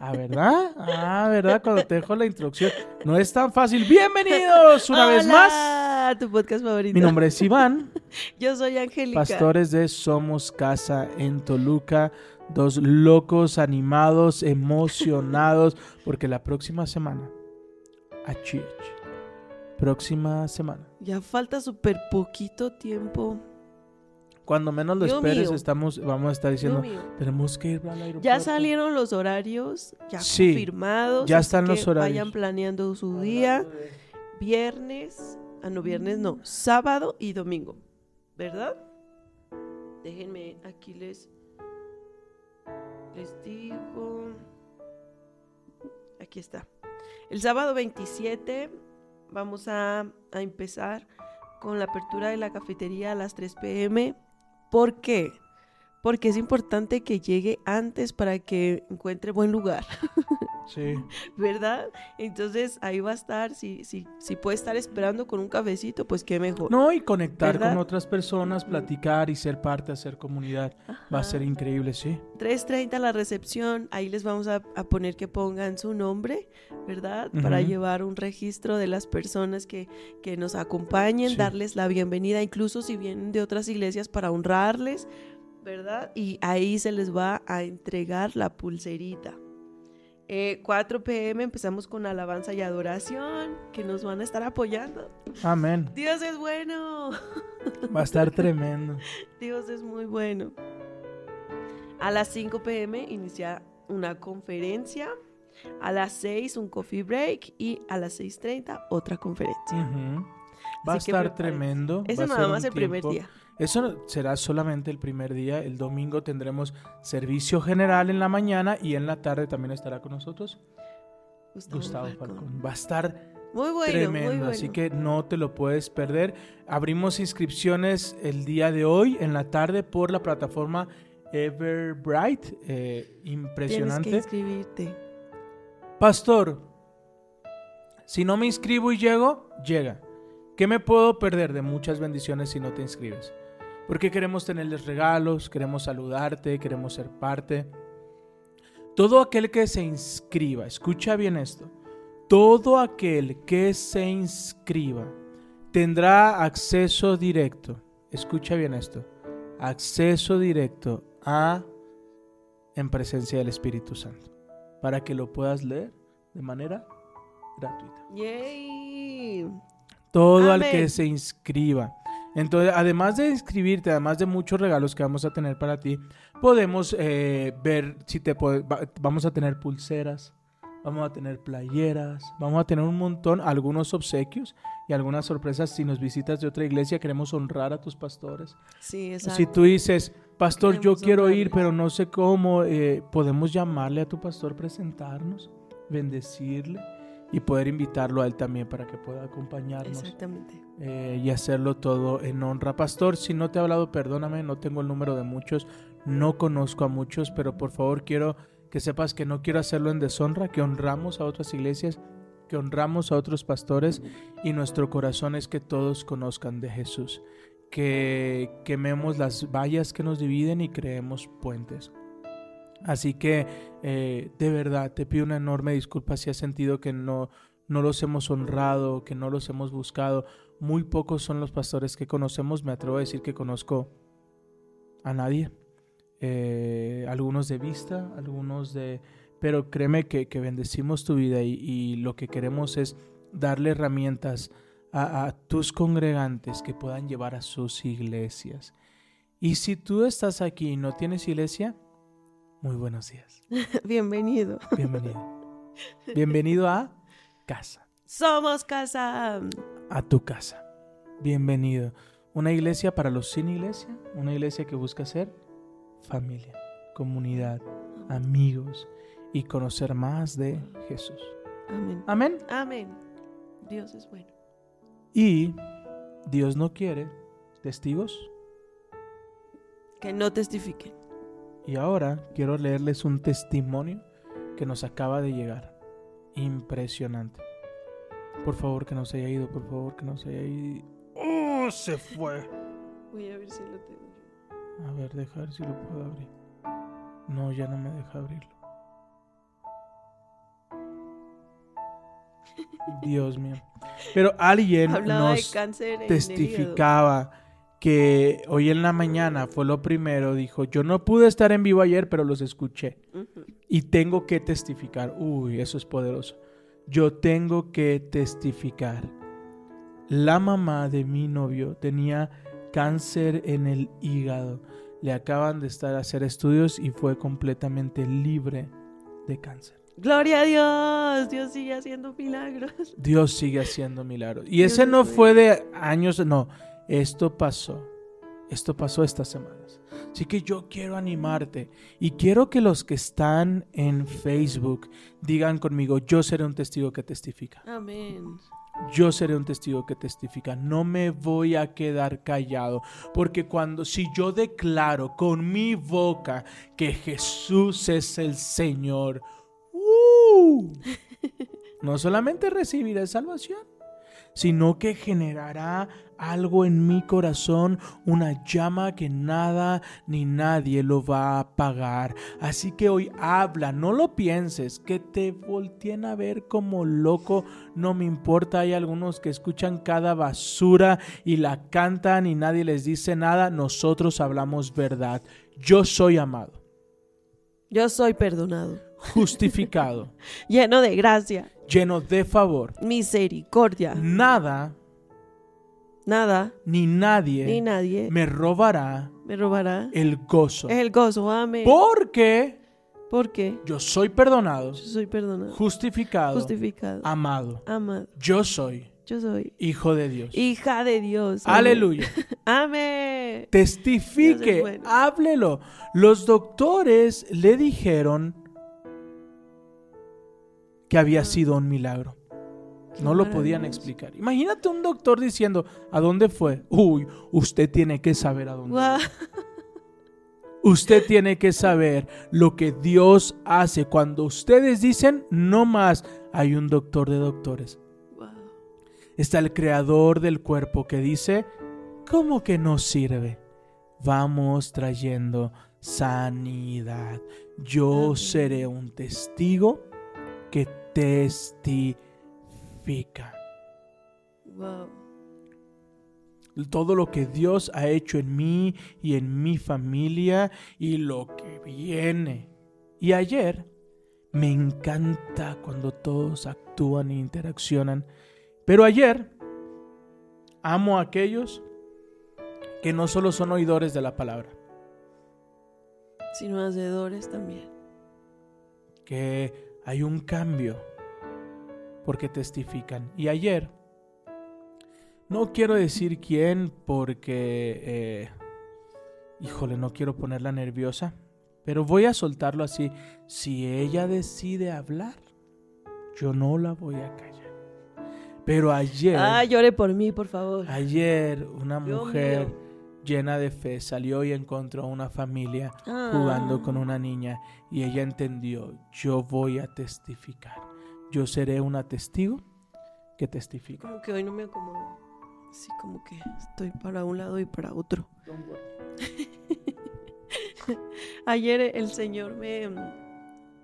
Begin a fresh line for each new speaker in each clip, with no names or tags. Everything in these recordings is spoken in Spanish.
Ah, ¿verdad? Ah, ¿verdad? Cuando te dejo la introducción. No es tan fácil. Bienvenidos una vez más.
A tu podcast favorito.
Mi nombre es Iván,
Yo soy Angélica.
pastores de Somos Casa en Toluca. Dos locos, animados, emocionados, porque la próxima semana, achich, próxima semana,
Ya falta súper poquito tiempo.
Cuando menos lo
Dios
esperes,
mío.
estamos, vamos a estar diciendo, tenemos que ir al aeropuerto.
Ya salieron los horarios, ya
Sí,
confirmados.
ya están los
que
horarios.
Vayan planeando su día. Viernes, ah, no, viernes no, sábado y domingo. ¿Verdad? Déjenme, aquí les, les digo. Aquí está. El sábado 27 vamos a, a empezar con la apertura de la cafetería a las 3 pm. ¿Por qué? Porque es importante que llegue antes para que encuentre buen lugar.
Sí.
¿verdad? Entonces ahí va a estar, si, si, si puede estar esperando con un cafecito, pues qué mejor.
No, y conectar
¿Verdad?
con otras personas, platicar y ser parte, hacer comunidad. Va a ser increíble, sí.
3.30 la recepción, ahí les vamos a, a poner que pongan su nombre, ¿verdad? Para llevar un registro de las personas que, que nos acompañen,
Sí.
darles la bienvenida, incluso si vienen de otras iglesias para honrarles, ¿verdad? Y ahí se les va a entregar la pulserita. Eh, 4 pm empezamos con alabanza y adoración, que nos van a estar apoyando.
Amén.
Dios es bueno.
Va a estar tremendo.
Dios es muy bueno. A las 5 pm inicia una conferencia. A las 6 un coffee break y a las 6.30 otra conferencia.
Ujú. Va a estar
prepárense.
tremendo.
Ese nada más el primer día.
Eso será solamente el primer día. El domingo tendremos servicio general en la mañana y en la tarde también estará con nosotros Gustavo Falcón. Va a estar
Muy bueno,
tremendo,
muy bueno.
así que no te lo puedes perder. Abrimos inscripciones el día de hoy en la tarde por la plataforma Everbright. Eh,
Tienes
impresionante.
que inscribirte.
Pastor, si no me inscribo y llego, llega. ¿Qué me puedo perder de muchas bendiciones si no te inscribes? Porque queremos tenerles regalos, queremos saludarte, queremos ser parte. Todo aquel que se inscriba, escucha bien esto, todo aquel que se inscriba tendrá acceso directo, escucha bien esto, acceso directo a en presencia del Espíritu Santo, para que lo puedas leer de manera gratuita.
Yay.
Todo al
Amén.
que se inscriba. Entonces, además de inscribirte, además de muchos regalos que vamos a tener para ti, podemos eh, ver si te puede- va- vamos a tener pulseras, vamos a tener playeras, vamos a tener un montón, algunos obsequios y algunas sorpresas. Si nos visitas de otra iglesia, queremos honrar a tus pastores.
Sí, exacto.
Si tú dices, pastor, yo
Queremos
quiero ir, pero no sé cómo, eh, podemos llamarle a tu pastor, presentarnos, bendecirle y poder invitarlo a él también para que pueda acompañarnos
Exactamente.
eh, y hacerlo todo en honra. Pastor, si no te he hablado, perdóname, no tengo el número de muchos, no conozco a muchos, pero por favor quiero que sepas que no quiero hacerlo en deshonra, que honramos a otras iglesias, que honramos a otros pastores y nuestro corazón es que todos conozcan de Jesús, que quememos las vallas que nos dividen y creemos puentes. Así que eh, de verdad te pido una enorme disculpa si has sentido que no, no los hemos honrado, que no los hemos buscado. Muy pocos son los pastores que conocemos, me atrevo a decir que conozco a nadie. Eh, algunos de vista, algunos de... Pero créeme que, que bendecimos tu vida y, lo que queremos es darle herramientas a, a tus congregantes que puedan llevar a sus iglesias. Y si tú estás aquí y no tienes iglesia, muy buenos días.
Bienvenido.
Bienvenido. Bienvenido a casa,
Somos casa.
a tu casa. Bienvenido. Una iglesia para los sin iglesia, una iglesia que busca ser familia, comunidad, amigos y conocer más de Jesús.
Amén.
Amén.
Amén. Dios es bueno.
Y Dios no quiere testigos.
Que no testifiquen.
Y ahora quiero leerles un testimonio que nos acaba de llegar. Impresionante. Por favor, que no se haya ido, por favor, que no se haya ido. ¡Oh! Se fue.
Voy a ver si lo tengo.
A ver, deja ver si lo puedo abrir. No, ya no me deja abrirlo. Dios mío. Pero alguien
Hablaba
nos testificaba que hoy en la mañana fue lo primero. Dijo, yo no pude estar en vivo ayer, pero los escuché. Y tengo que testificar. Uy, eso es poderoso. Yo tengo que testificar. La mamá de mi novio tenía cáncer en el hígado. Le acaban de estar a hacer estudios y fue completamente libre de cáncer.
Gloria a Dios. Dios sigue haciendo milagros.
Dios sigue haciendo milagros. Y
Dios
ese
es
no fue de años, no. Esto pasó. Esto pasó estas semanas. Así que yo quiero animarte y quiero que los que están en Facebook digan conmigo, yo seré un testigo que testifica.
Amén.
Yo seré un testigo que testifica. No me voy a quedar callado. Porque cuando, si yo declaro con mi boca que Jesús es el Señor, ¡uh! no solamente recibiré salvación, sino que generará algo en mi corazón, una llama que nada ni nadie lo va a apagar. Así que hoy habla, no lo pienses, que te volteen a ver como loco, no me importa, hay algunos que escuchan cada basura y la cantan y nadie les dice nada, nosotros hablamos verdad. Yo soy amado,
Yo soy perdonado.
justificado,
Lleno de gracia,
lleno de favor.
misericordia.
Nada
Nada
ni nadie
ni nadie me,
me robará
robará
el gozo.
el gozo. Amén.
Porque
Porque
yo soy perdonado,
yo soy perdonado,
justificado,
justificado,
amado.
amado.
Yo soy
Yo soy
hijo de Dios.
hija de Dios. Amén.
Aleluya.
Amén.
Testifique,
bueno.
háblelo. Los doctores le dijeron que había sido un milagro. No lo podían explicar. Imagínate un doctor diciendo, ¿a dónde fue? Uy, usted tiene que saber a dónde.
Guau.
Usted tiene que saber lo que Dios hace. Cuando ustedes dicen, no más, hay un doctor de doctores. Está el creador del cuerpo que dice, ¿cómo que no sirve? Vamos trayendo sanidad. Yo seré un testigo testifica. Todo lo que Dios ha hecho en mí y en mi familia y lo que viene. Y ayer me encanta cuando todos actúan e interaccionan. Pero ayer amo a aquellos que no solo son oidores de la palabra,
Sino hacedores también.
que hay un cambio porque testifican. Y ayer, no quiero decir quién porque, eh, híjole, no quiero ponerla nerviosa, pero voy a soltarlo así. Si ella decide hablar, yo no la voy a callar. Pero ayer,
Ah, llore por mí, por favor.
ayer una
Dios
mujer
mío.
Llena de fe salió y encontró una familia
Ah.
jugando con una niña y ella entendió, yo voy a testificar. Yo seré una testigo que testifica.
Como que hoy no me acomodo. Así como que estoy para un lado y para otro. Ayer el Señor me,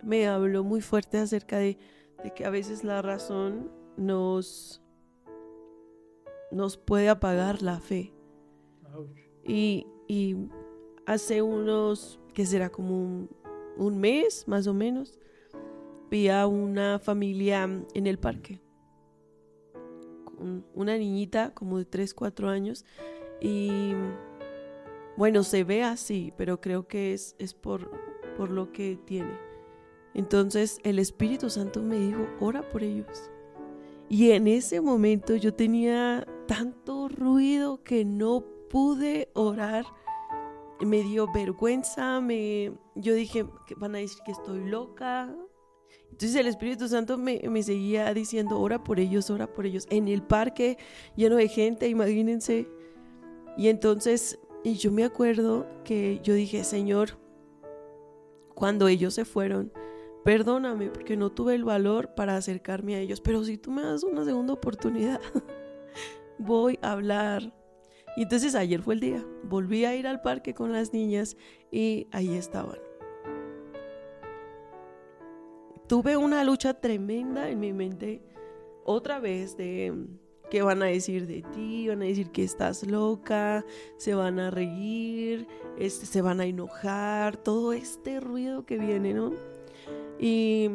me habló muy fuerte acerca de, de que a veces la razón nos, nos puede apagar la fe. Y, hace unos, que será como un, un mes más o menos, vi a una familia en el parque. Una niñita como de 3, 4 años. Y bueno, se ve así, pero creo que es, es por, por lo que tiene. Entonces el Espíritu Santo me dijo, ora por ellos. Y en ese momento yo tenía tanto ruido que no pude orar. Me dio vergüenza, me, yo dije van a decir que estoy loca. Entonces el Espíritu Santo me, me seguía diciendo, ora por ellos, ora por ellos. En el parque lleno de gente, imagínense. Y entonces, y yo me acuerdo que yo dije, Señor, cuando ellos se fueron, perdóname porque no tuve el valor para acercarme a ellos, pero si tú me das una segunda oportunidad, voy a hablar. Entonces ayer fue el día, volví a ir al parque con las niñas y ahí estaban. Tuve una lucha tremenda en mi mente otra vez de qué van a decir de ti, van a decir que estás loca, se van a reír, este, se van a enojar, todo este ruido que viene, ¿no? Y,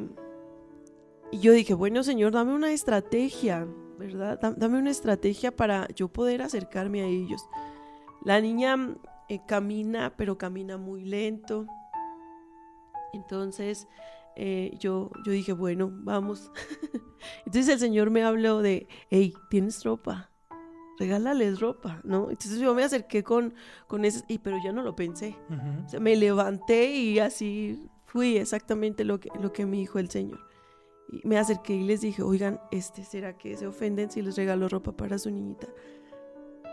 y yo dije, bueno Señor, dame una estrategia, ¿verdad? Dame una estrategia para yo poder acercarme a ellos. La niña eh, camina, pero camina muy lento. Entonces eh, yo, yo dije, bueno, vamos. Entonces el Señor me habló de, hey, tienes ropa, regálales ropa, ¿no? Entonces yo me acerqué con, con ese, y, pero ya no lo pensé. o sea, me levanté y así fui exactamente lo que, lo que me dijo el Señor. Y me acerqué y les dije, oigan, este, ¿será que se ofenden si les regalo ropa para su niñita?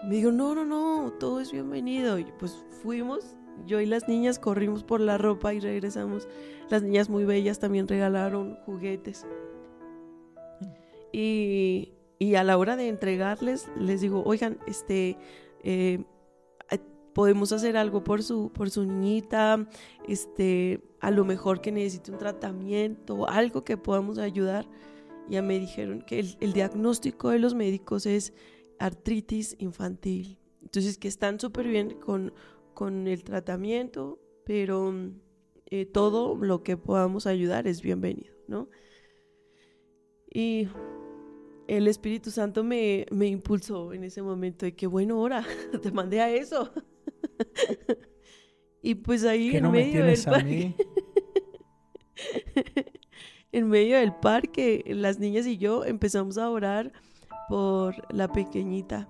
Me dijo, no, no, no, todo es bienvenido. Y pues fuimos yo y las niñas corrimos por la ropa y regresamos. Las niñas muy bellas también regalaron juguetes. Y, a la hora de entregarles, les digo, oigan, este, eh, podemos hacer algo por su, por su niñita, este, a lo mejor que necesite un tratamiento, algo que podamos ayudar. Ya me dijeron que el, el diagnóstico de los médicos es artritis infantil. Entonces, que están súper bien con con el tratamiento, pero eh, todo lo que podamos ayudar es bienvenido, ¿no? Y el Espíritu Santo me, me impulsó en ese momento de que, bueno, ahora te mandé a eso. y pues ahí en medio del parque, en medio del parque, las niñas y yo empezamos a orar por la pequeñita.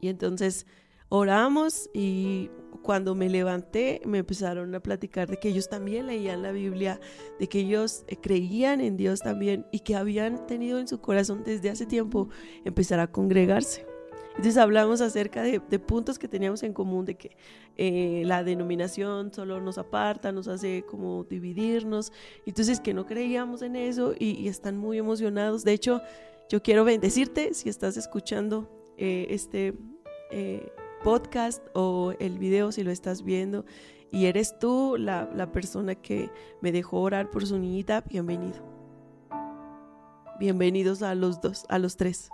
Y entonces oramos y cuando me levanté me empezaron a platicar de que ellos también leían la Biblia, de que ellos eh, creían en Dios también y que habían tenido en su corazón desde hace tiempo empezar a congregarse. Entonces hablamos acerca de, puntos que teníamos en común, de que eh, la denominación solo nos aparta, nos hace como dividirnos, entonces que no creíamos en eso y, están muy emocionados. De hecho, yo quiero bendecirte si estás escuchando eh, este podcast o el video si lo estás viendo y eres tú la persona que me dejó orar por su niñita, bienvenido. Bienvenidos a los dos, a los tres.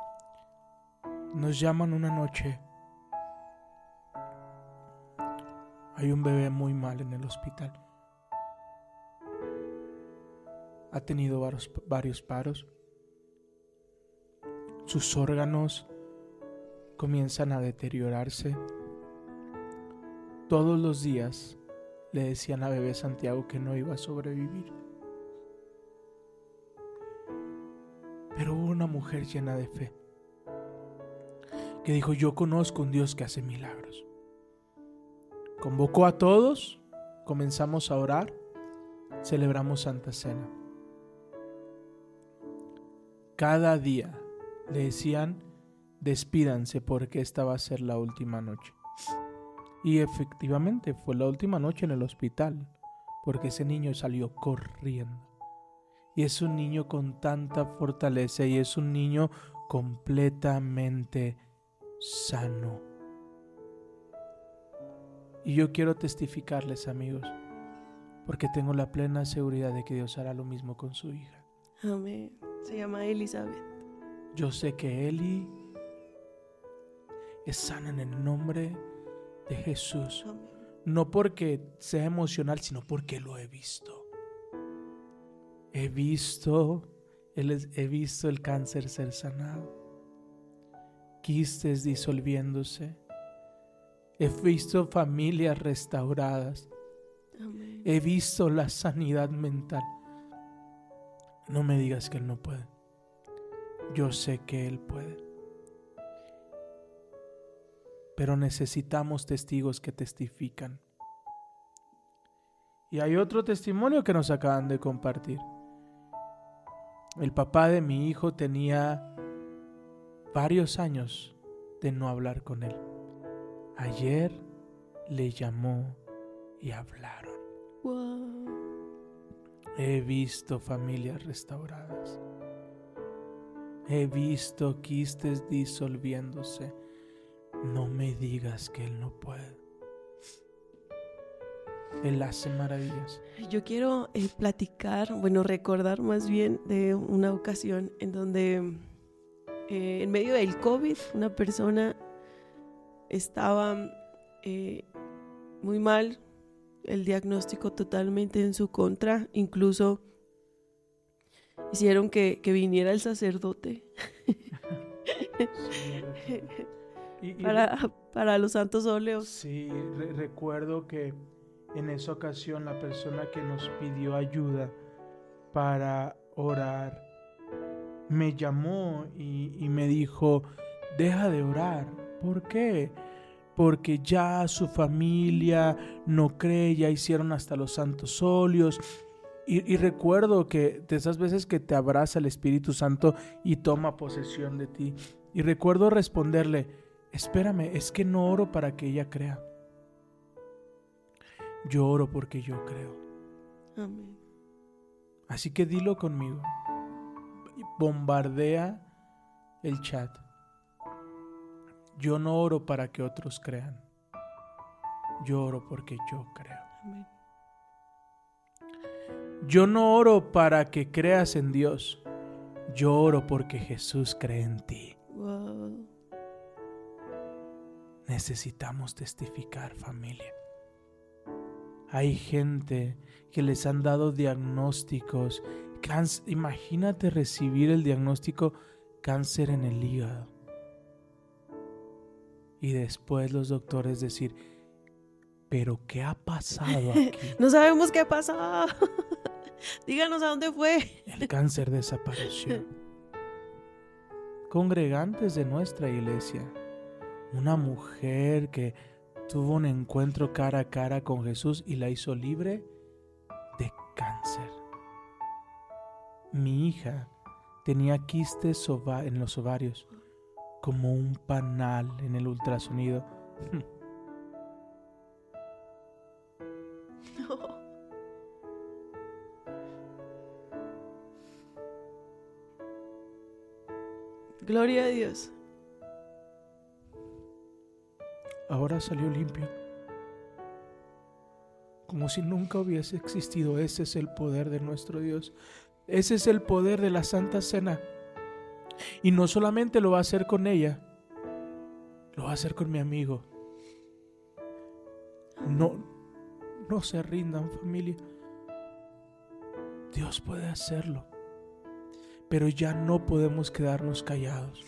Nos llaman una noche. Hay un bebé muy mal en el hospital. Ha tenido varios, varios paros. Sus órganos comienzan a deteriorarse. Todos los días le decían a bebé Santiago que no iba a sobrevivir. Pero hubo una mujer llena de fe que dijo, yo conozco un Dios que hace milagros. Convocó a todos, comenzamos a orar, celebramos Santa Cena. Cada día le decían, despídanse porque esta va a ser la última noche. Y efectivamente fue la última noche en el hospital, porque ese niño salió corriendo. Y es un niño con tanta fortaleza y es un niño completamente sano. Y yo quiero testificarles, amigos, porque tengo la plena seguridad de que Dios hará lo mismo con su hija.
Amén. Se llama Elizabeth.
Yo sé que Eli es sana en el nombre de Jesús. No porque sea emocional, sino porque lo he visto. He visto, he visto el cáncer ser sanado, quistes disolviéndose. He visto familias restauradas. He visto la sanidad mental. No me digas que Él no puede. Yo sé que Él puede pero necesitamos testigos que testifican. Y hay otro testimonio que nos acaban de compartir. El papá de mi hijo tenía varios años de no hablar con él. Ayer le llamó y hablaron.
Wow.
He visto familias restauradas. He visto quistes disolviéndose. No me digas que Él no puede. Él hace maravillas.
Yo quiero eh, platicar, bueno, recordar más bien de una ocasión en donde eh, en medio del COVID una persona estaba eh, muy mal, el diagnóstico totalmente en su contra, incluso hicieron que, que viniera el sacerdote
Y- y
para, para los santos óleos.
Sí, re- recuerdo que en esa ocasión la persona que nos pidió ayuda para orar me llamó y, y me dijo, deja de orar. ¿Por qué? Porque ya su familia no cree, ya hicieron hasta los santos óleos. Y, y recuerdo que de esas veces que te abraza el Espíritu Santo y toma posesión de ti. Y recuerdo responderle, espérame, es que no oro para que ella crea. Yo oro porque yo creo.
Amén.
Así que dilo conmigo. Bombardea el chat. Yo no oro para que otros crean. Yo oro porque yo creo.
Amén.
Yo no oro para que creas en Dios. Yo oro porque Jesús cree en ti.
Wow.
Necesitamos testificar familia. Hay gente que les han dado diagnósticos. Imagínate recibir el diagnóstico cáncer en el hígado. Y después los doctores decir, pero ¿qué ha pasado aquí?
No sabemos qué pasó. Díganos a dónde fue.
El cáncer desapareció. Congregantes de nuestra iglesia, una mujer que tuvo un encuentro cara a cara con Jesús y la hizo libre de cáncer. Mi hija tenía quistes en los ovarios, como un panal en el ultrasonido.
Gloria a Dios.
Ahora salió limpio. Como si nunca hubiese existido. Ese es el poder de nuestro Dios. Ese es el poder de la Santa Cena. Y no solamente lo va a hacer con ella, lo va a hacer con mi amigo. No, no se rindan familia. Dios puede hacerlo. Pero ya no podemos quedarnos callados.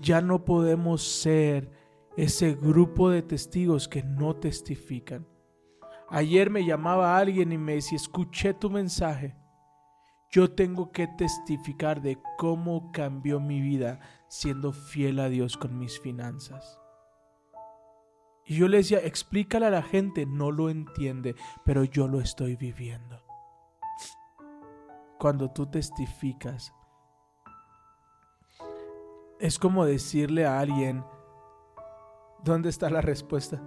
Ya no podemos ser ese grupo de testigos que no testifican. Ayer me llamaba alguien y me decía, escuché tu mensaje. Yo tengo que testificar de cómo cambió mi vida siendo fiel a Dios con mis finanzas. Y yo le decía, explícale a la gente, no lo entiende, pero yo lo estoy viviendo. Cuando tú testificas, es como decirle a alguien, ¿dónde está la respuesta?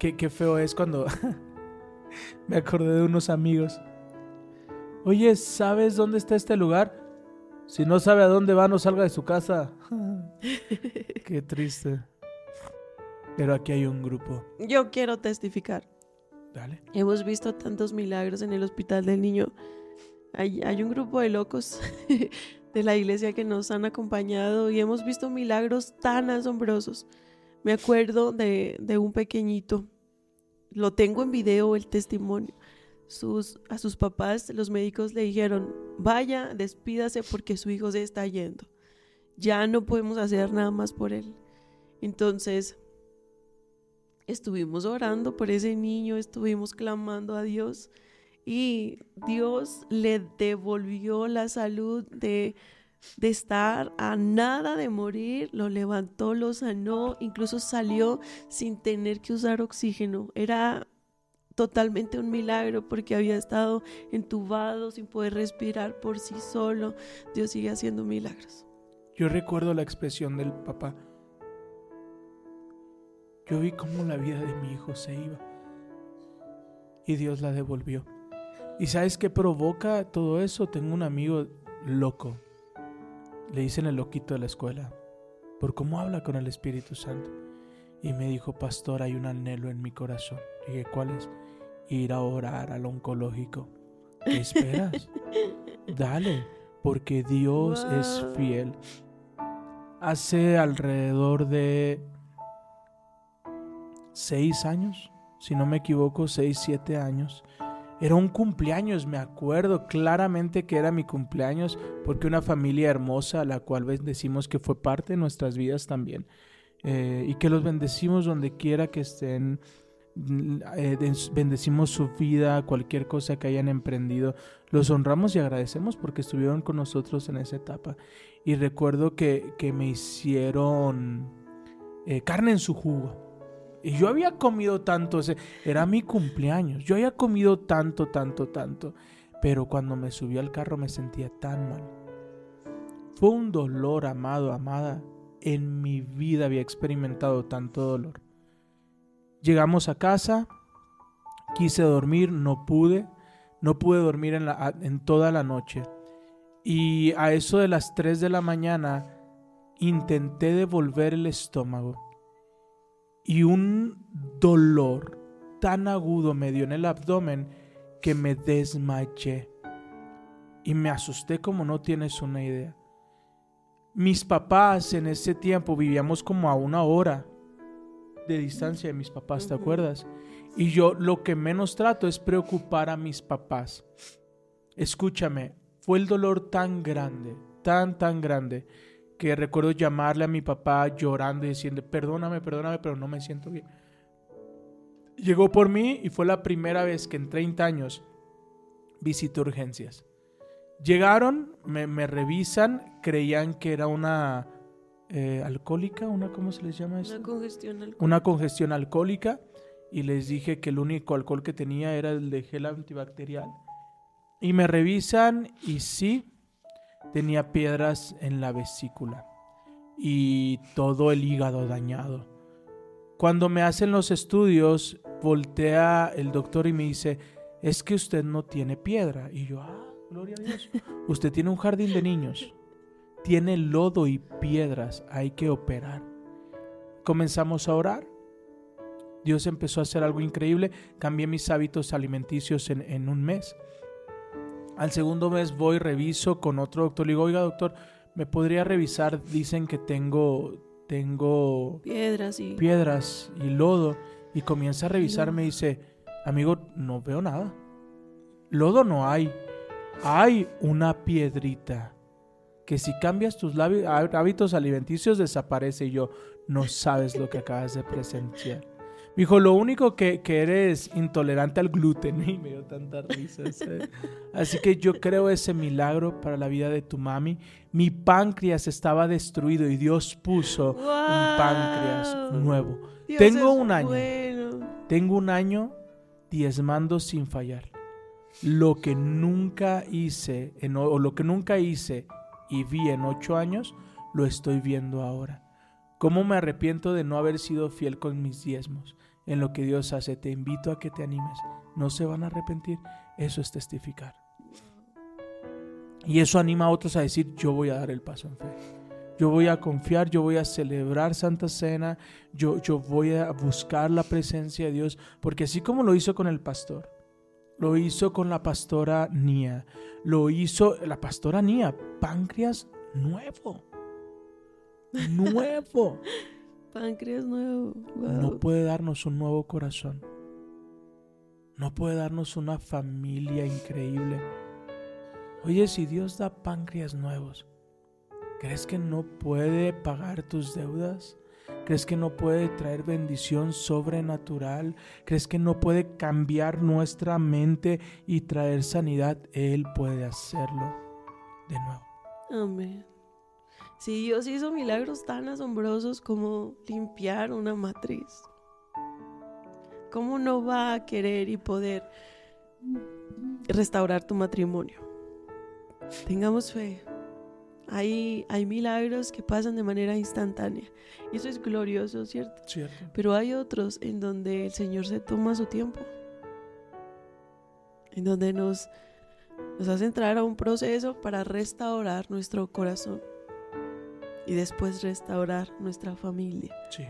Qué, qué feo es cuando me acordé de unos amigos. Oye, ¿sabes dónde está este lugar? Si no sabe a dónde va, no salga de su casa. Qué triste. Pero aquí hay un grupo.
Yo quiero testificar.
Dale.
Hemos visto tantos milagros en el hospital del niño. Hay, hay un grupo de locos de la iglesia que nos han acompañado y hemos visto milagros tan asombrosos. Me acuerdo de, de un pequeñito, lo tengo en video el testimonio. Sus, a sus papás, los médicos le dijeron, vaya, despídase porque su hijo se está yendo. Ya no podemos hacer nada más por él. Entonces, estuvimos orando por ese niño, estuvimos clamando a Dios y Dios le devolvió la salud de, de estar a nada de morir, lo levantó, lo sanó, incluso salió sin tener que usar oxígeno. Era totalmente un milagro porque había estado entubado sin poder respirar por sí solo. Dios sigue haciendo milagros.
Yo recuerdo la expresión del papá. Yo vi cómo la vida de mi hijo se iba. Y Dios la devolvió. ¿Y sabes qué provoca todo eso? Tengo un amigo loco. Le dicen el loquito de la escuela. Por cómo habla con el Espíritu Santo. Y me dijo, pastor, hay un anhelo en mi corazón. dije, ¿cuál es? Ir a orar al oncológico. ¿Qué esperas? Dale, porque Dios es fiel. Hace alrededor de seis años, si no me equivoco, seis, siete años. Era un cumpleaños, me acuerdo claramente que era mi cumpleaños, porque una familia hermosa, la cual bendecimos que fue parte de nuestras vidas también, eh, y que los bendecimos donde quiera que estén, mm, eh, bendecimos su vida, cualquier cosa que hayan emprendido, los honramos y agradecemos porque estuvieron con nosotros en esa etapa. Y recuerdo que, que me hicieron eh, carne en su jugo. Y yo había comido tanto, ese- era mi cumpleaños, yo había comido tanto, tanto, tanto. Pero cuando me subí al carro me sentía tan mal. Fue un dolor, amado, amada. En mi vida había experimentado tanto dolor. Llegamos a casa, quise dormir, no pude. No pude dormir en, en toda la noche. Y a eso de las 3 de la mañana intenté devolver el estómago. Y un dolor tan agudo me dio en el abdomen que me desmayé. Y me asusté como no tienes una idea. Mis papás en ese tiempo vivíamos como a una hora de distancia de mis papás, ¿te acuerdas? Y yo lo que menos trato es preocupar a mis papás. Escúchame, fue el dolor tan grande, tan, tan grande, que recuerdo llamarle a mi papá llorando y diciendo, perdóname, perdóname, pero no me siento bien. Llegó por mí y fue la primera vez que en 30 años visité urgencias. Llegaron, me, me revisan, creían que era una eh, alcohólica, una, ¿cómo se les llama eso?
Una congestión alcohólica.
una congestión alcohólica y les dije que el único alcohol que tenía era el de gel antibacterial. Y me revisan y sí, tenía piedras en la vesícula y todo el hígado dañado. Cuando me hacen los estudios, voltea el doctor y me dice, es que usted no tiene piedra. Y yo, ah, gloria a Dios. Usted tiene un jardín de niños. Tiene lodo y piedras. Hay que operar. Comenzamos a orar. Dios empezó a hacer algo increíble. Cambié mis hábitos alimenticios en, en un mes. Al segundo mes voy, reviso con otro doctor. Le digo, oiga doctor, ¿me podría revisar? Dicen que tengo, tengo
Piedras y...
piedras y lodo. Y comienza a revisar, me dice, amigo, no veo nada. Lodo no hay. Hay una piedrita que si cambias tus hábitos alimenticios desaparece y yo, no sabes lo que acabas de presenciar. Me dijo, lo único que, que eres intolerante al gluten. Y me dio tanta risa. Así que yo creo ese milagro para la vida de tu mami. Mi páncreas estaba destruido y Dios puso un páncreas
¡Wow!
nuevo.
Dios
Tengo un año.
bueno.
Tengo un año diezmando sin fallar. Lo que nunca hice, en, o lo que nunca hice y vi en ocho años, lo estoy viendo ahora. ¿Cómo me arrepiento de no haber sido fiel con mis diezmos? En lo que Dios hace, te invito a que te animes. No se van a arrepentir. Eso es testificar. Y eso anima a otros a decir, yo voy a dar el paso en fe. Yo voy a confiar, yo voy a celebrar Santa Cena, yo, yo voy a buscar la presencia de Dios, porque así como lo hizo con el pastor, lo hizo con la pastora Nia, lo hizo la pastora Nia, páncreas nuevo, nuevo.
Páncreas nuevo. Wow.
No puede darnos un nuevo corazón, no puede darnos una familia increíble. Oye, si Dios da páncreas nuevos, ¿crees que no puede pagar tus deudas? ¿Crees que no puede traer bendición sobrenatural? ¿Crees que no puede cambiar nuestra mente y traer sanidad? Él puede hacerlo de nuevo.
Amén. Si Dios hizo milagros tan asombrosos como limpiar una matriz, ¿cómo no va a querer y poder restaurar tu matrimonio? Tengamos fe. Hay, hay milagros que pasan de manera instantánea. Y eso es glorioso, ¿cierto?
Cierto.
Pero hay otros en donde el Señor se toma su tiempo. En donde nos, nos hace entrar a un proceso para restaurar nuestro corazón. Y después restaurar nuestra familia.
Sí.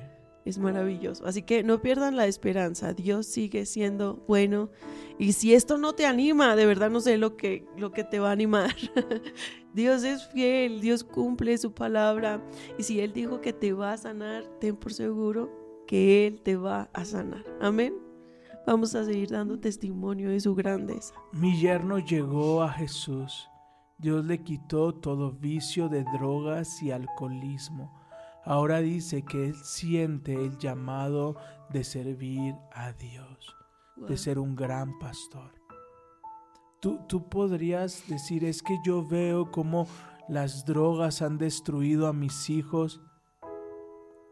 Es maravilloso. Así que no pierdan la esperanza. Dios sigue siendo bueno. Y si esto no te anima, de verdad no sé lo que, lo que te va a animar. Dios es fiel, Dios cumple su palabra. Y si Él dijo que te va a sanar, ten por seguro que Él te va a sanar. Amén. Vamos a seguir dando testimonio de su grandeza.
Mi yerno llegó a Jesús. Dios le quitó todo vicio de drogas y alcoholismo. Ahora dice que él siente el llamado de servir a Dios, de ser un gran pastor. Tú, tú podrías decir, es que yo veo cómo las drogas han destruido a mis hijos.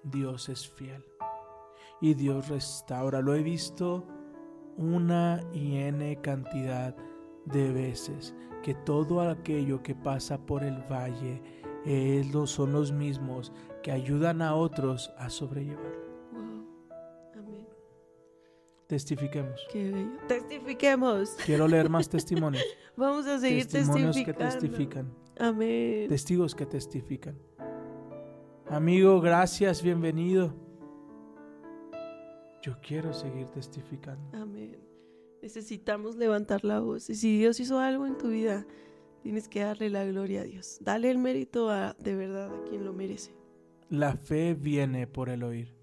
Dios es fiel y Dios restaura. Lo he visto una y n cantidad de veces que todo aquello que pasa por el valle eh, son los mismos que ayudan a otros a sobrellevarlo.
Wow. Amén.
Testifiquemos.
Qué bello. Testifiquemos.
Quiero leer más testimonios.
Vamos a seguir
Testimonios que testifican.
Amén.
Testigos que testifican. Amigo, gracias, bienvenido. Yo quiero seguir testificando.
Amén. Necesitamos levantar la voz. Y si Dios hizo algo en tu vida, tienes que darle la gloria a Dios. Dale el mérito a, de verdad a quien lo merece.
La fe viene por el oír.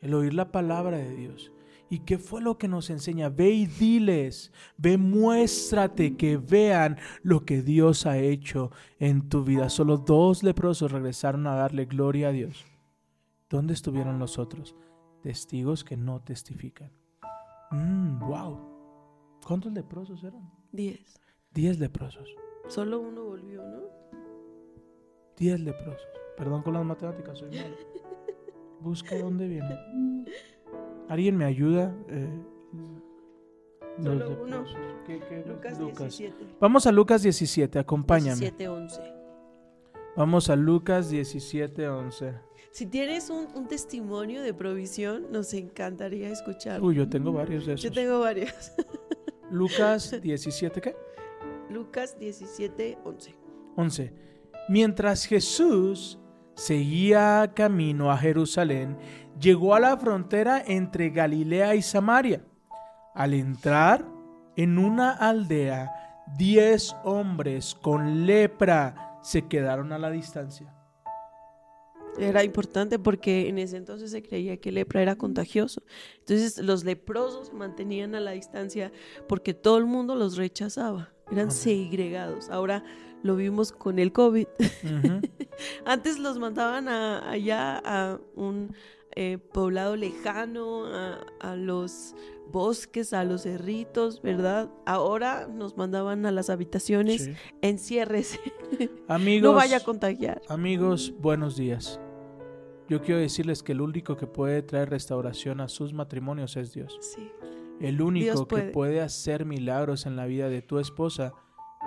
El oír la palabra de Dios. ¿Y qué fue lo que nos enseña? Ve y diles, ve, muéstrate, que vean lo que Dios ha hecho en tu vida. Solo dos leprosos regresaron a darle gloria a Dios. ¿Dónde estuvieron los otros? Testigos que no testifican. Mm, wow. ¿Cuántos leprosos eran?
Diez.
Diez leprosos.
Solo uno volvió, ¿no?
Diez leprosos. Perdón con las matemáticas, soy malo. Busca dónde viene. ¿Alguien me ayuda? Eh, los
Solo uno.
leprosos. ¿Qué- qué-
Lucas,
Lucas?
17.
Vamos a Lucas 17, acompáñame.
17, 11.
Vamos a Lucas 17, 11.
Si tienes un, un testimonio de provisión, nos encantaría escucharlo.
Uy, yo tengo varios de esos.
Yo tengo varios.
Lucas 17, ¿qué?
Lucas 17, 11.
11. Mientras Jesús seguía camino a Jerusalén, llegó a la frontera entre Galilea y Samaria. Al entrar en una aldea, diez hombres con lepra se quedaron a la distancia.
Era importante porque en ese entonces se creía que lepra era contagioso. Entonces los leprosos se mantenían a la distancia porque todo el mundo los rechazaba. Eran segregados. Ahora lo vimos con el COVID. Antes los mandaban a- allá a un eh, poblado lejano, a, a los bosques, a los cerritos, ¿verdad? Ahora nos mandaban a las habitaciones,
Sí.
enciérrese,
Amigos,
no vaya a contagiar.
amigos, buenos días. Yo quiero decirles que el único que puede traer restauración a sus matrimonios es Dios.
Sí.
El único que
puede.
puede hacer milagros en la vida de tu esposa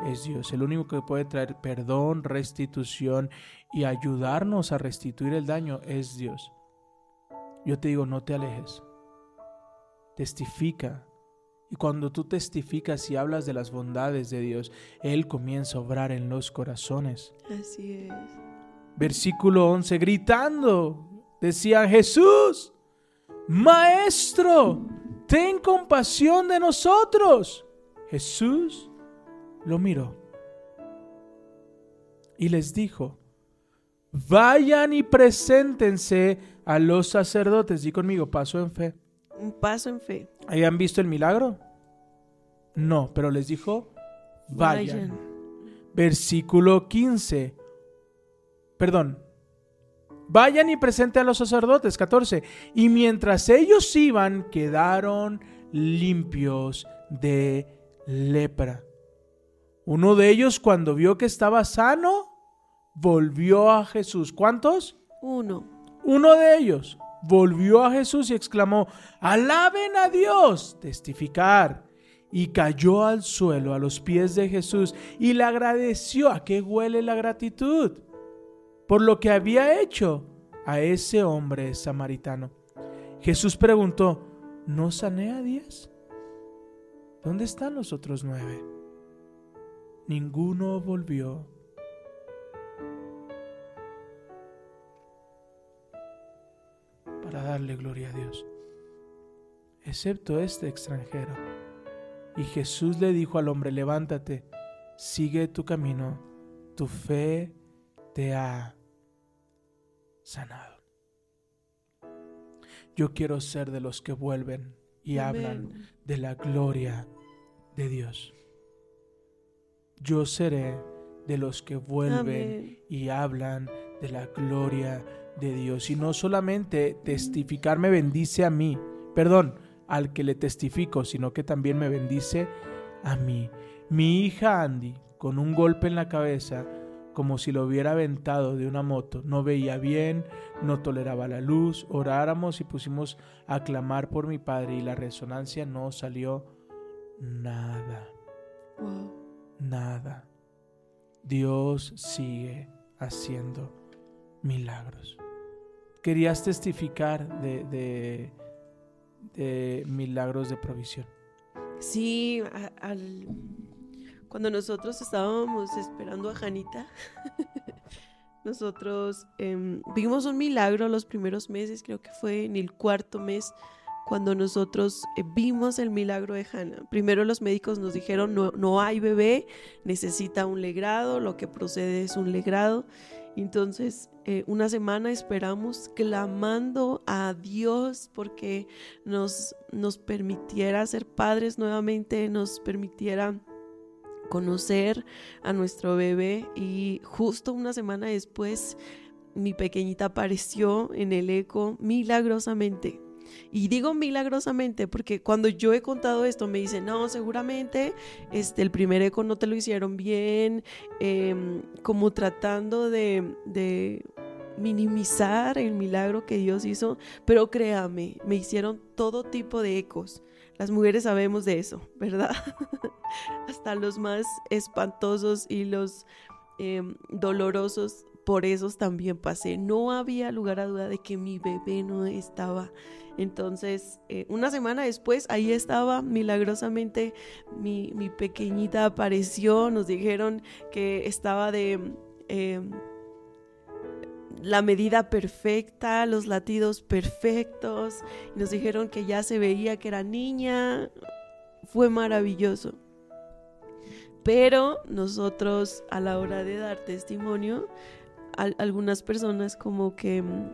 es Dios. El único que puede traer perdón, restitución y ayudarnos a restituir el daño es Dios. Yo te digo, no te alejes. Testifica. Y cuando tú testificas y hablas de las bondades de Dios, Él comienza a obrar en los corazones.
Así es.
Versículo 11, gritando, decía Jesús, Maestro, ten compasión de nosotros. Jesús lo miró y les dijo, vayan y preséntense a los sacerdotes. Di conmigo, paso en fe.
Un paso en fe.
¿Hayan visto el milagro? No, pero les dijo, vayan. Versículo 15. Perdón. Vayan y presenten a los sacerdotes. 14. Y mientras ellos iban, quedaron limpios de lepra. Uno de ellos, cuando vio que estaba sano, volvió a Jesús. ¿Cuántos?
Uno.
Uno de ellos volvió a Jesús y exclamó, alaben a Dios, testificar. y cayó al suelo a los pies de Jesús y le agradeció. ¿A qué huele la gratitud? Por lo que había hecho a ese hombre samaritano. Jesús preguntó, ¿no sané a diez? ¿Dónde están los otros nueve? Ninguno volvió. Para darle gloria a Dios, excepto este extranjero. Y Jesús le dijo al hombre, levántate, sigue tu camino, tu fe te ha sanado. Yo quiero ser de los que vuelven y hablan de la gloria de Dios. Yo seré de los que vuelven
Amén.
y hablan de la gloria de Dios. Y no solamente testificar me bendice a mí, perdón, al que le testifico, sino que también me bendice a mí. Mi hija Andy, con un golpe en la cabeza, como si lo hubiera aventado de una moto, no veía bien, no toleraba la luz, oráramos y pusimos a clamar por mi padre y la resonancia no salió nada,
Wow.
nada. Dios sigue haciendo milagros. Querías testificar de, de, milagros de provisión.
Sí, cuando nosotros estábamos esperando a Janita, nosotros em, vimos un milagro los primeros meses, creo que fue en el cuarto mes, cuando nosotros eh, vimos el milagro de Hannah. Primero los médicos nos dijeron, no, no hay bebé, necesita un legrado, lo que procede es un legrado. Entonces, eh, una semana esperamos clamando a Dios porque nos, nos permitiera ser padres nuevamente, nos permitiera conocer a nuestro bebé y justo una semana después mi pequeñita apareció en el eco milagrosamente. Y digo milagrosamente porque cuando yo he contado esto me dicen, no, seguramente este, el primer eco no te lo hicieron bien, em, como tratando de, minimizar el milagro que Dios hizo, pero créame, me hicieron todo tipo de ecos. Las mujeres sabemos de eso, ¿verdad? Hasta los más espantosos y los em, dolorosos, por esos también pasé. No había lugar a duda de que mi bebé no estaba. Entonces, eh, una semana después, ahí estaba milagrosamente mi, mi pequeñita apareció, nos dijeron que estaba de... em, la medida perfecta, los latidos perfectos. Nos dijeron que ya se veía que era niña. Fue maravilloso. Pero nosotros a la hora de dar testimonio, al- algunas personas como que mm,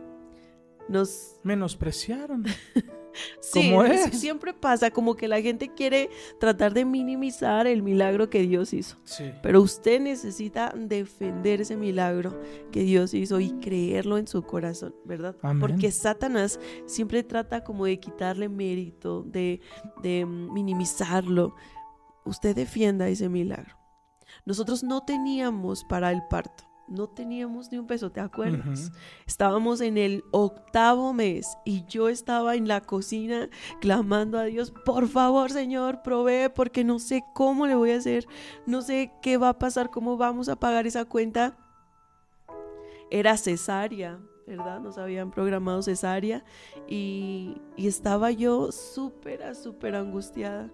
nos...
Menospreciaron.
Sí,
¿Cómo
sí,
es?
siempre pasa, como que la gente quiere tratar de minimizar el milagro que Dios hizo.
Sí.
Pero usted necesita defender ese milagro que Dios hizo y creerlo en su corazón, ¿verdad?
Amén.
Porque Satanás siempre trata como de quitarle mérito, de, de mm, minimizarlo. Usted defienda ese milagro. Nosotros no teníamos para el parto, no teníamos ni un peso, ¿te acuerdas? Estábamos en el octavo mes y yo estaba en la cocina clamando a Dios, por favor Señor, provee porque no sé cómo le voy a hacer, no sé qué va a pasar, cómo vamos a pagar esa cuenta. Era cesárea, ¿verdad? Nos habían programado cesárea y, y estaba yo súper, súper angustiada.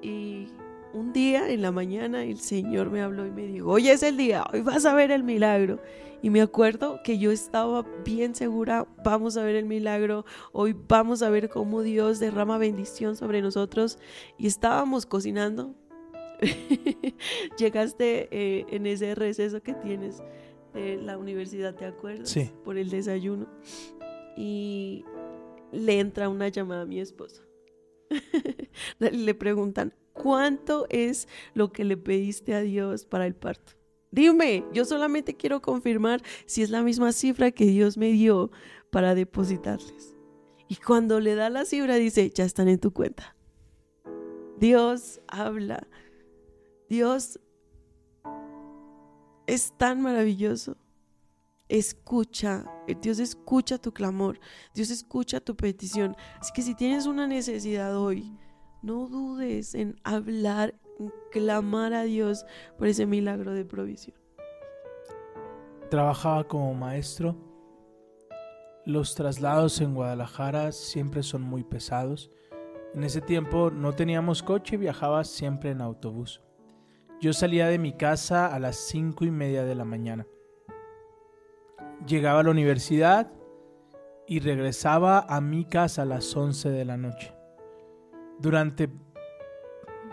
Y un día en la mañana el Señor me habló y me dijo, hoy es el día, hoy vas a ver el milagro. Y me acuerdo que yo estaba bien segura, vamos a ver el milagro, hoy vamos a ver cómo Dios derrama bendición sobre nosotros. Y estábamos cocinando. Llegaste eh, en ese receso que tienes de la universidad, ¿te acuerdas?
Sí.
Por el desayuno. Y le entra una llamada a mi esposo. le preguntan, ¿cuánto es lo que le pediste a Dios para el parto? Dime, yo solamente quiero confirmar si es la misma cifra que Dios me dio para depositarles. Y cuando le da la cifra dice, ya están en tu cuenta. Dios habla. Dios es tan maravilloso. Escucha, Dios escucha tu clamor, Dios escucha tu petición. Así que si tienes una necesidad hoy, no dudes en hablar, en clamar a Dios por ese milagro de provisión.
Trabajaba como maestro. Los traslados en Guadalajara siempre son muy pesados. En ese tiempo no teníamos coche y viajaba siempre en autobús. Yo salía de mi casa a las cinco y media de la mañana. Llegaba a la universidad y regresaba a mi casa a las 11 de la noche. Durante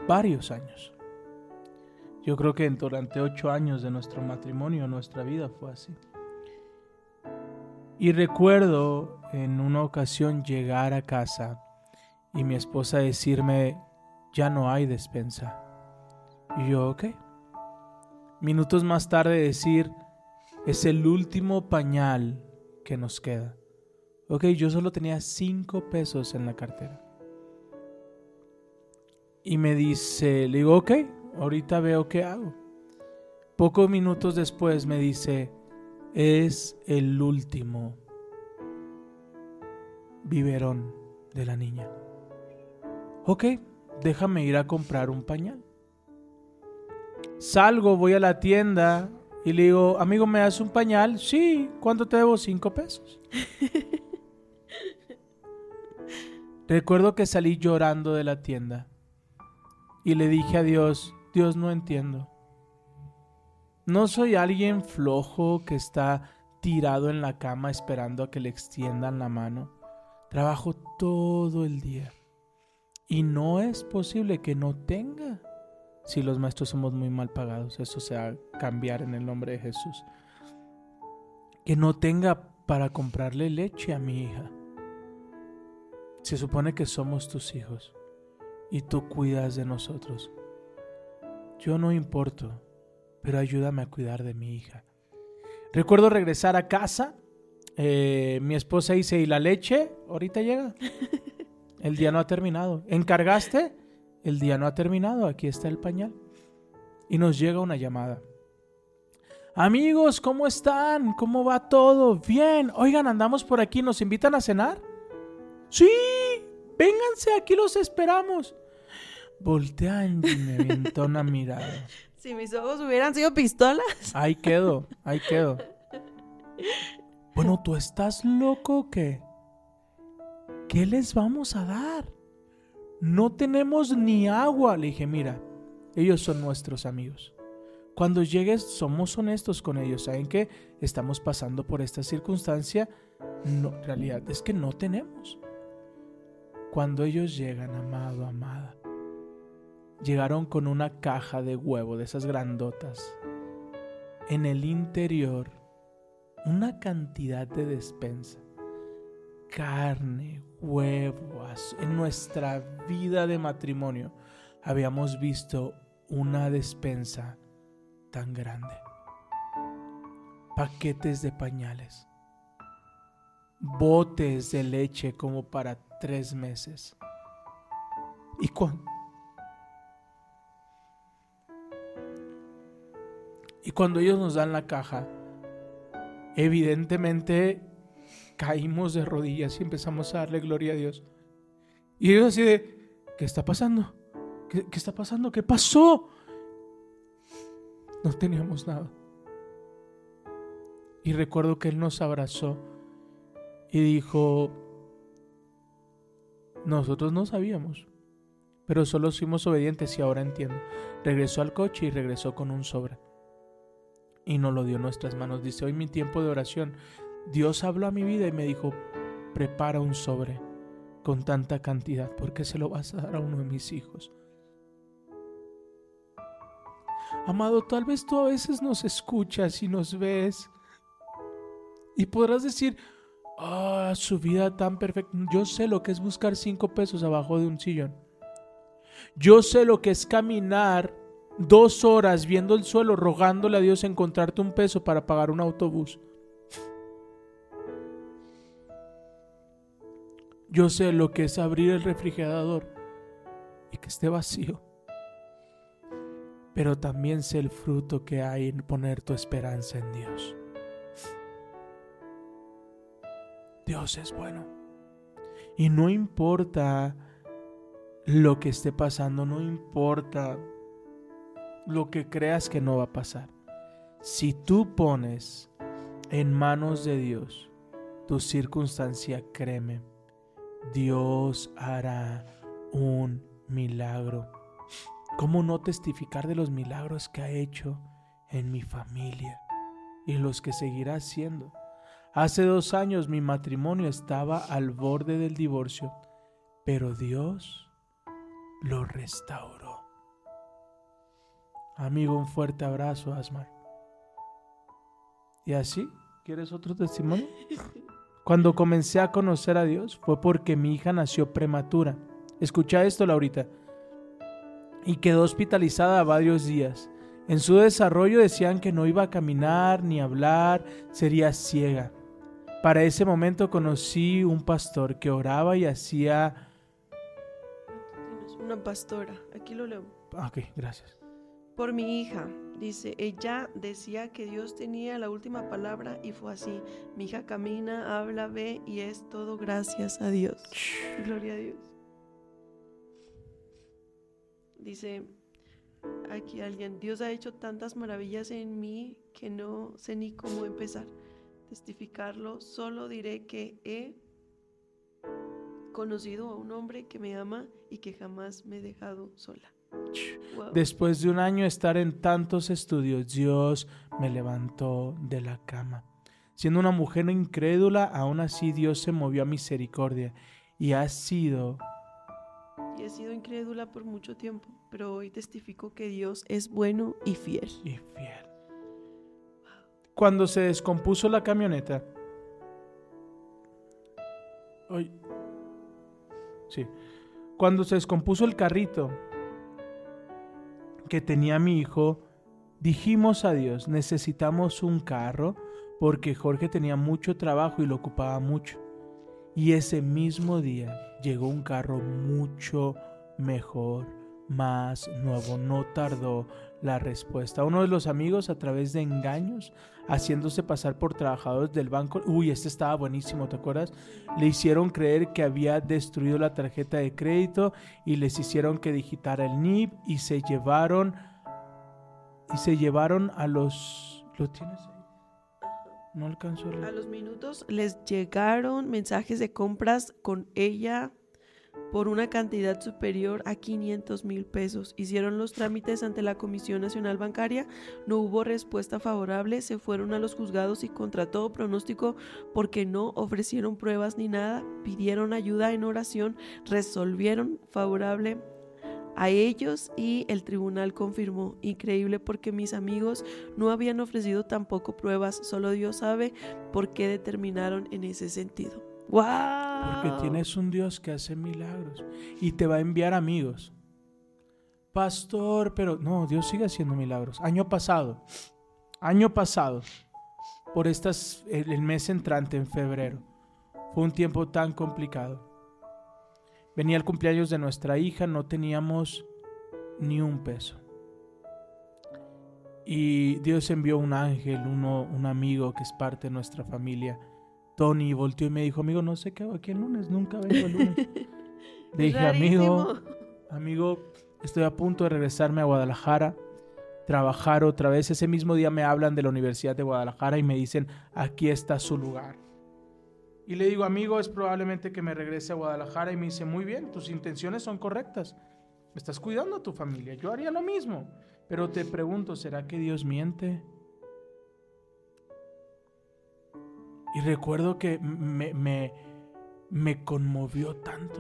varios años. Yo creo que durante ocho años de nuestro matrimonio, nuestra vida fue así. Y recuerdo en una ocasión llegar a casa y mi esposa decirme, ya no hay despensa. Y yo, ok. Minutos más tarde decir, es el último pañal que nos queda. Ok, yo solo tenía cinco pesos en la cartera. Y me dice, le digo, ok, ahorita veo qué hago. Pocos minutos después me dice, es el último biberón de la niña. Ok, déjame ir a comprar un pañal. Salgo, voy a la tienda y le digo, amigo, ¿me das un pañal? Sí, ¿cuánto te debo? Cinco pesos. Recuerdo que salí llorando de la tienda y le dije a Dios, Dios no entiendo. No soy alguien flojo que está tirado en la cama esperando a que le extiendan la mano. Trabajo todo el día. Y no es posible que no tenga. Si los maestros somos muy mal pagados, eso se va a cambiar en el nombre de Jesús. Que no tenga para comprarle leche a mi hija. Se supone que somos tus hijos y tú cuidas de nosotros. Yo no importo, pero ayúdame a cuidar de mi hija. Recuerdo regresar a casa. eh, mi esposa dice, ¿y la leche? Ahorita llega. El día no ha terminado. ¿Encargaste? El día no ha terminado. Aquí está el pañal. Y nos llega una llamada. Amigos, ¿cómo están? ¿Cómo va todo? Bien. Oigan, andamos por aquí. ¿Nos invitan a cenar? Sí. Vénganse, aquí los esperamos. Voltean y me aventó una mirada.
Si mis ojos hubieran sido pistolas.
Ahí quedo, ahí quedo. Bueno, ¿tú estás loco o qué? ¿Qué les vamos a dar? No tenemos ni agua. Le dije, mira, ellos son nuestros amigos. Cuando llegues, somos honestos con ellos. Saben que estamos pasando por esta circunstancia. No, en realidad es que no tenemos. Cuando ellos llegan, amado, amada, llegaron con una caja de huevo de esas grandotas. En el interior, una cantidad de despensa. Carne, huevo. En nuestra vida de matrimonio habíamos visto una despensa tan grande. Paquetes de pañales. Botes de leche como para tres meses. Y cuando Y cuando ellos nos dan la caja, evidentemente caímos de rodillas y empezamos a darle gloria a Dios. Y ellos así de, ¿qué está pasando? ¿Qué, qué está pasando? ¿Qué pasó? No teníamos nada. Y recuerdo que Él nos abrazó y dijo, nosotros no sabíamos, pero solo fuimos obedientes y ahora entiendo. Regresó al coche y regresó con un sobre y nos lo dio nuestras manos. Dice, hoy mi tiempo de oración, Dios habló a mi vida y me dijo, prepara un sobre con tanta cantidad, porque se lo vas a dar a uno de mis hijos. Amado, tal vez tú a veces nos escuchas y nos ves y podrás decir, ah, su vida tan perfecta. Yo sé lo que es buscar cinco pesos abajo de un sillón. Yo sé lo que es caminar dos horas viendo el suelo, rogándole a Dios encontrarte un peso para pagar un autobús. Yo sé lo que es abrir el refrigerador y que esté vacío. Pero también sé el fruto que hay en poner tu esperanza en Dios. Dios es bueno. Y no importa lo que esté pasando, no importa lo que creas que no va a pasar. Si tú pones en manos de Dios tu circunstancia, créeme, Dios hará un milagro. ¿Cómo no testificar de los milagros que ha hecho en mi familia y los que seguirá haciendo? Hace dos años mi matrimonio estaba al borde del divorcio, pero Dios lo restauró. Amigo, un fuerte abrazo, Asmar. ¿Y así? ¿Quieres otro testimonio? Cuando comencé a conocer a Dios fue porque mi hija nació prematura. Escucha esto, Laurita. Y quedó hospitalizada varios días. En su desarrollo decían que no iba a caminar ni hablar, sería ciega. Para ese momento conocí un pastor que oraba y hacía...
Una pastora, aquí lo leo.
Ah, Ok, gracias.
Por mi hija, dice, ella decía que Dios tenía la última palabra y fue así. Mi hija camina, habla, ve y es todo gracias a Dios. Gloria a Dios. Dice aquí alguien, Dios ha hecho tantas maravillas en mí que no sé ni cómo empezar. Testificarlo, solo diré que he conocido a un hombre que me ama y que jamás me he dejado sola. Wow.
Después de un año estar en tantos estudios, Dios me levantó de la cama. Siendo una mujer incrédula, aún así Dios se movió a misericordia y ha sido
Y he sido incrédula por mucho tiempo, pero hoy testifico que Dios es bueno y fiel.
y fiel. Cuando se descompuso la camioneta, Ay. sí, cuando se descompuso el carrito que tenía mi hijo, dijimos a Dios, necesitamos un carro porque Jorge tenía mucho trabajo y lo ocupaba mucho. Y ese mismo día llegó un carro mucho mejor, más nuevo. No tardó la respuesta. Uno de los amigos a través de engaños, haciéndose pasar por trabajadores del banco, uy, este estaba buenísimo, ¿te acuerdas? Le hicieron creer que había destruido la tarjeta de crédito y les hicieron que digitara el NIP y se llevaron y se llevaron a los ¿Lo tienes? No alcanzo a
los minutos les llegaron mensajes de compras con ella por una cantidad superior a 500 mil pesos. Hicieron los trámites ante la Comisión Nacional Bancaria, no hubo respuesta favorable, se fueron a los juzgados y contra todo pronóstico porque no ofrecieron pruebas ni nada, pidieron ayuda en oración, resolvieron favorable a ellos y el tribunal confirmó. Increíble porque mis amigos no habían ofrecido tampoco pruebas, solo Dios sabe por qué determinaron en ese sentido. ¡Wow!
Porque tienes un Dios que hace milagros y te va a enviar amigos. Pastor, pero no, Dios sigue haciendo milagros. Año pasado, año pasado, por estas, el, el mes entrante en febrero, fue un tiempo tan complicado. Venía el cumpleaños de nuestra hija, no teníamos ni un peso. Y Dios envió un ángel, uno, un amigo que es parte de nuestra familia. Tony volteó y me dijo, amigo, no sé qué hago aquí el lunes, nunca vengo el lunes. Le dije, amigo, amigo, estoy a punto de regresarme a Guadalajara, trabajar otra vez. Ese mismo día me hablan de la Universidad de Guadalajara y me dicen, aquí está su lugar. Y le digo, amigo, es probablemente que me regrese a Guadalajara y me dice, muy bien, tus intenciones son correctas. Estás cuidando a tu familia. Yo haría lo mismo. Pero te pregunto, ¿será que Dios miente? Y recuerdo que me, me, me conmovió tanto.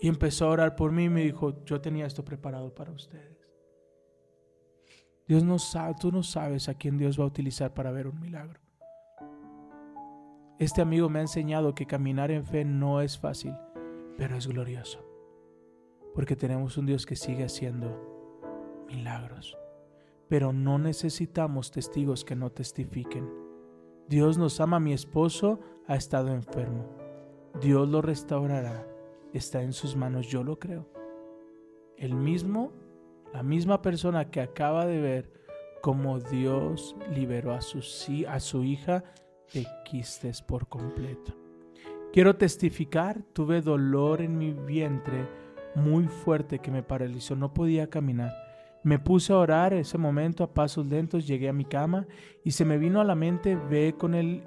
Y empezó a orar por mí y me dijo, yo tenía esto preparado para ustedes. Dios no sabe, tú no sabes a quién Dios va a utilizar para ver un milagro. Este amigo me ha enseñado que caminar en fe no es fácil, pero es glorioso. Porque tenemos un Dios que sigue haciendo milagros. Pero no necesitamos testigos que no testifiquen. Dios nos ama. Mi esposo ha estado enfermo. Dios lo restaurará. Está en sus manos. Yo lo creo. El mismo, la misma persona que acaba de ver cómo Dios liberó a su, a su hija de quistes por completo. Quiero testificar, tuve dolor en mi vientre muy fuerte que me paralizó, no podía caminar. Me puse a orar ese momento a pasos lentos, llegué a mi cama y se me vino a la mente, ve con el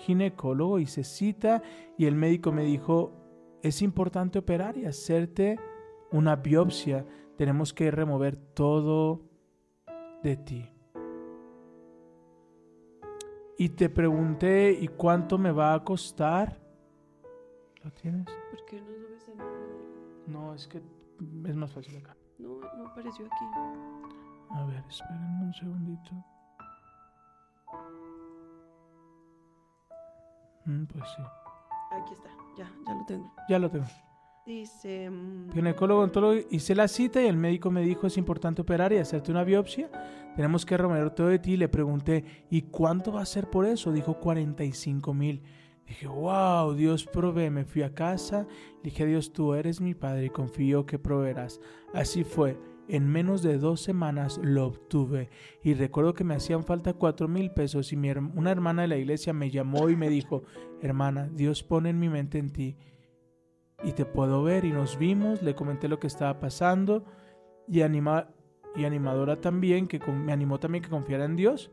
ginecólogo, hice cita y el médico me dijo, es importante operar y hacerte una biopsia, tenemos que remover todo de ti. Y te pregunté, ¿y cuánto me va a costar? ¿Lo tienes?
¿Por qué no subes el
No, es que es más fácil acá.
No, no apareció aquí.
A ver, esperen un segundito. Mm, pues sí,
Aquí está, ya, ya lo tengo.
ya lo tengo.
Dice... mm,
Ginecólogo, ontólogo, hice la cita y el médico me dijo es importante operar y hacerte una biopsia. Tenemos que remover todo de ti. Le pregunté, ¿y cuánto va a ser por eso? Dijo 45 mil. Dije, wow, Dios provee. Me fui a casa, dije Dios, tú eres mi padre y confío que proveerás. Así fue. En menos de dos semanas lo obtuve y recuerdo que me hacían falta cuatro mil pesos y mi una hermana de la iglesia me llamó y me dijo, hermana, Dios pone mi mente en ti y te puedo ver y nos vimos, le comenté lo que estaba pasando y, anima, y animadora también, que me animó también que confiara en Dios.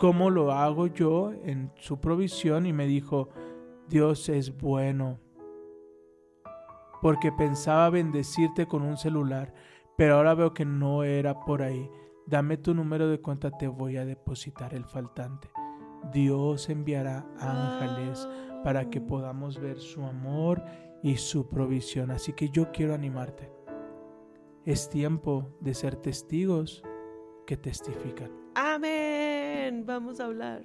¿Cómo lo hago yo en su provisión? Y me dijo, Dios es bueno. Porque pensaba bendecirte con un celular, pero ahora veo que no era por ahí. Dame tu número de cuenta, te voy a depositar el faltante. Dios enviará ángeles para que podamos ver su amor y su provisión. Así que yo quiero animarte. Es tiempo de ser testigos que testifican.
Amén. Vamos a hablar.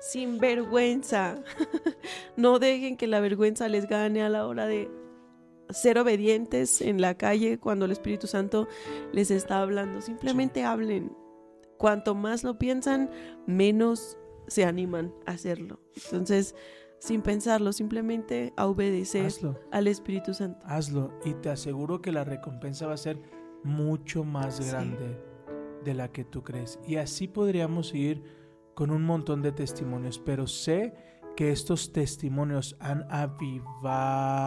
Sin vergüenza. no dejen que la vergüenza les gane a la hora de ser obedientes en la calle cuando el Espíritu Santo les está hablando. Simplemente hablen. Cuanto más lo piensan, menos se animan a hacerlo. Entonces, sin pensarlo, simplemente a obedecer
Hazlo,
al Espíritu Santo.
hazlo y te aseguro que la recompensa va a ser mucho más
Sí.
grande de la que tú crees. Y así podríamos seguir con un montón de testimonios, pero sé que estos testimonios han avivado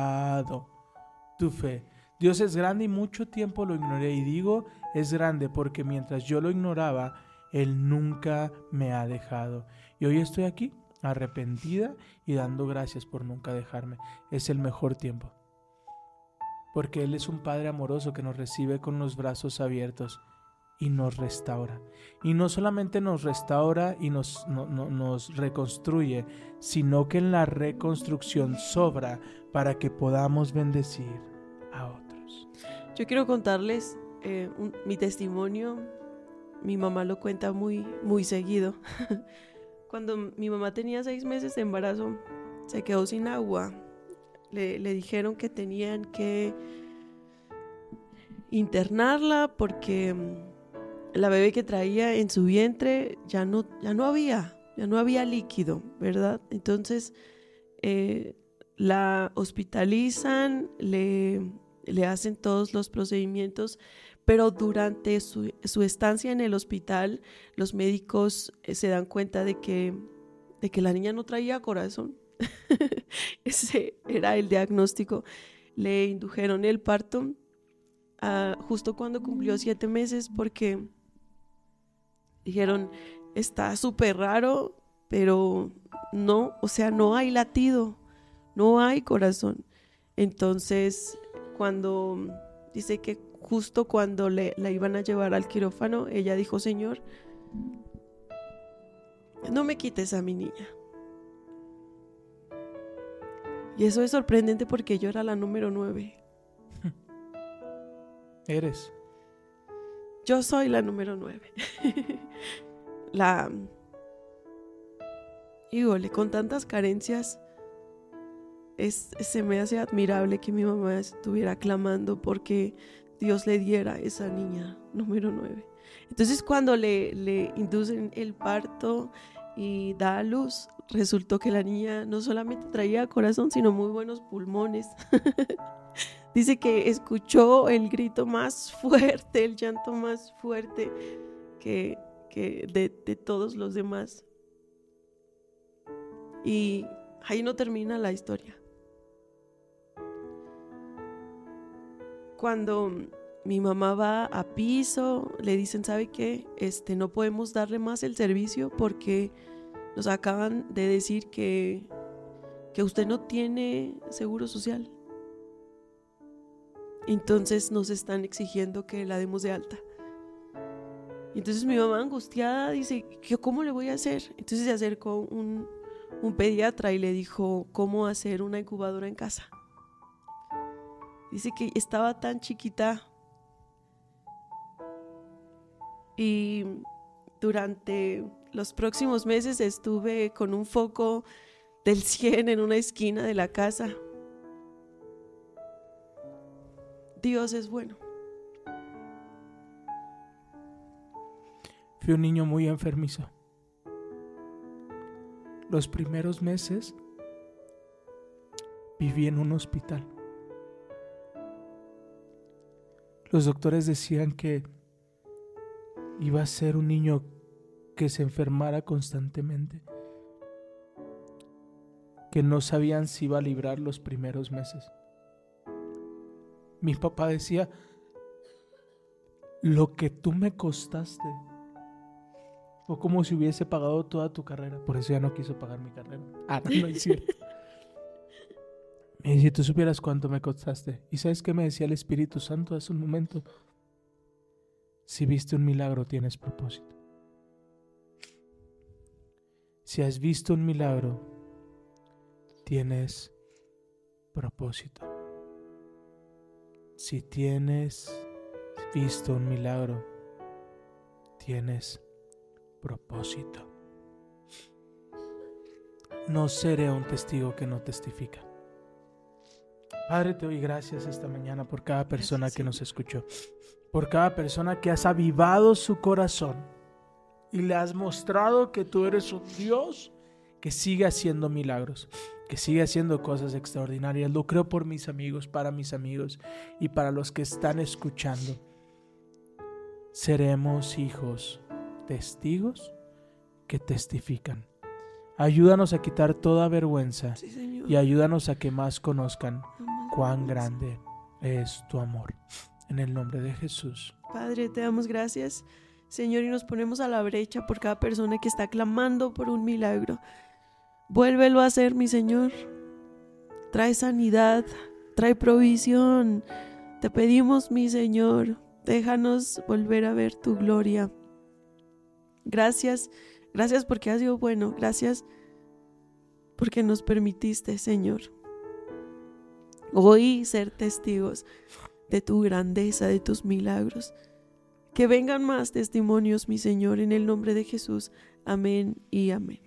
tu fe. Dios es grande y mucho tiempo lo ignoré y digo es grande porque mientras yo lo ignoraba, Él nunca me ha dejado. Y hoy estoy aquí, arrepentida y dando gracias por nunca dejarme. Es el mejor tiempo. Porque Él es un Padre amoroso que nos recibe con los brazos abiertos y nos restaura. Y no solamente nos restaura y nos, no- no- nos reconstruye, sino que en la reconstrucción sobra para que podamos bendecir a otros.
Yo quiero contarles eh, mi testimonio. Mi mamá lo cuenta muy, muy seguido. Cuando mi mamá tenía seis meses de embarazo, se quedó sin agua. Le, le dijeron que tenían que internarla porque mm, la bebé que traía en su vientre ya no, ya no había, ya no había líquido, ¿verdad? Entonces eh, la hospitalizan, le, le hacen todos los procedimientos, pero durante su, su estancia en el hospital, los médicos eh, se dan cuenta de que, de que la niña no traía corazón. Ese era el diagnóstico. Le indujeron el parto ah, justo cuando cumplió siete meses porque dijeron, está súper raro, pero no, o sea, no hay latido, no hay corazón. Entonces, cuando dice que justo cuando le, la iban a llevar al quirófano, ella dijo, Señor, no me quites a mi niña. Y eso es sorprendente porque yo era la número nueve.
Eres.
Yo soy la número nueve. la... Híjole, con tantas carencias, es, se me hace admirable que mi mamá estuviera clamando porque Dios le diera a esa niña número nueve. Entonces cuando le, le inducen el parto y da a luz, resultó que la niña no solamente traía corazón, sino muy buenos pulmones. Dice que escuchó el grito más fuerte, el llanto más fuerte que, de todos los demás. Y ahí no termina la historia. Cuando mi mamá va a piso, le dicen, ¿sabe qué? Este, no podemos darle más el servicio porque nos acaban de decir que, que usted no tiene seguro social. Entonces nos están exigiendo que la demos de alta. Y entonces mi mamá angustiada dice, "¿Qué- ¿cómo le voy a hacer? Entonces se acercó un, un pediatra y le dijo cómo hacer una incubadora en casa. Dice que estaba tan chiquita y durante los próximos meses estuve con un foco del 100 en una esquina de la casa. Dios es bueno.
Fui un niño muy enfermizo. Los primeros meses viví en un hospital. Los doctores decían que iba a ser un niño que se enfermara constantemente, que no sabían si iba a librar los primeros meses. Mi papá decía, lo que tú me costaste, o como si hubiese pagado toda tu carrera, por eso ya no quiso pagar mi carrera. Ah, no, no es cierto. Me dice, tú supieras cuánto me costaste. ¿Y sabes qué me decía el Espíritu Santo hace un momento? Si viste un milagro, tienes propósito. Si has visto un milagro, tienes propósito. Si tienes visto un milagro, tienes propósito. No seré un testigo que no testifica. Padre, te doy gracias esta mañana por cada persona que nos escuchó, por cada persona que has avivado su corazón y le has mostrado que tú eres un Dios que sigue haciendo milagros, que sigue haciendo cosas extraordinarias. Lo creo por mis amigos, para mis amigos y para los que están escuchando. Seremos hijos testigos que testifican. Ayúdanos a quitar toda vergüenza
Sí,
y ayúdanos a que más conozcan cuán grande es tu amor. En el nombre de Jesús.
Padre, te damos gracias, Señor, y nos ponemos a la brecha por cada persona que está clamando por un milagro. Vuélvelo a hacer, mi Señor. Trae sanidad, trae provisión. Te pedimos, mi Señor, déjanos volver a ver tu gloria. Gracias, gracias porque has sido bueno. Gracias porque nos permitiste, Señor, hoy ser testigos de tu grandeza, de tus milagros. Que vengan más testimonios, mi Señor, en el nombre de Jesús. Amén y amén.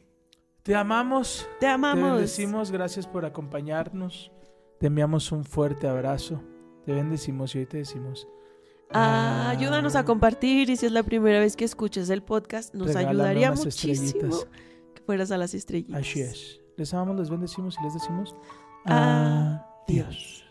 Te amamos.
Te
Te
amamos.
bendecimos. Gracias por acompañarnos. Te enviamos un fuerte abrazo. Te bendecimos y hoy te decimos.
Ah, ayúdanos a compartir y si es la primera vez que escuchas el podcast, nos ayudaría muchísimo que fueras a las estrellitas.
Así es. Les amamos, les bendecimos y les decimos
Adiós.
adiós.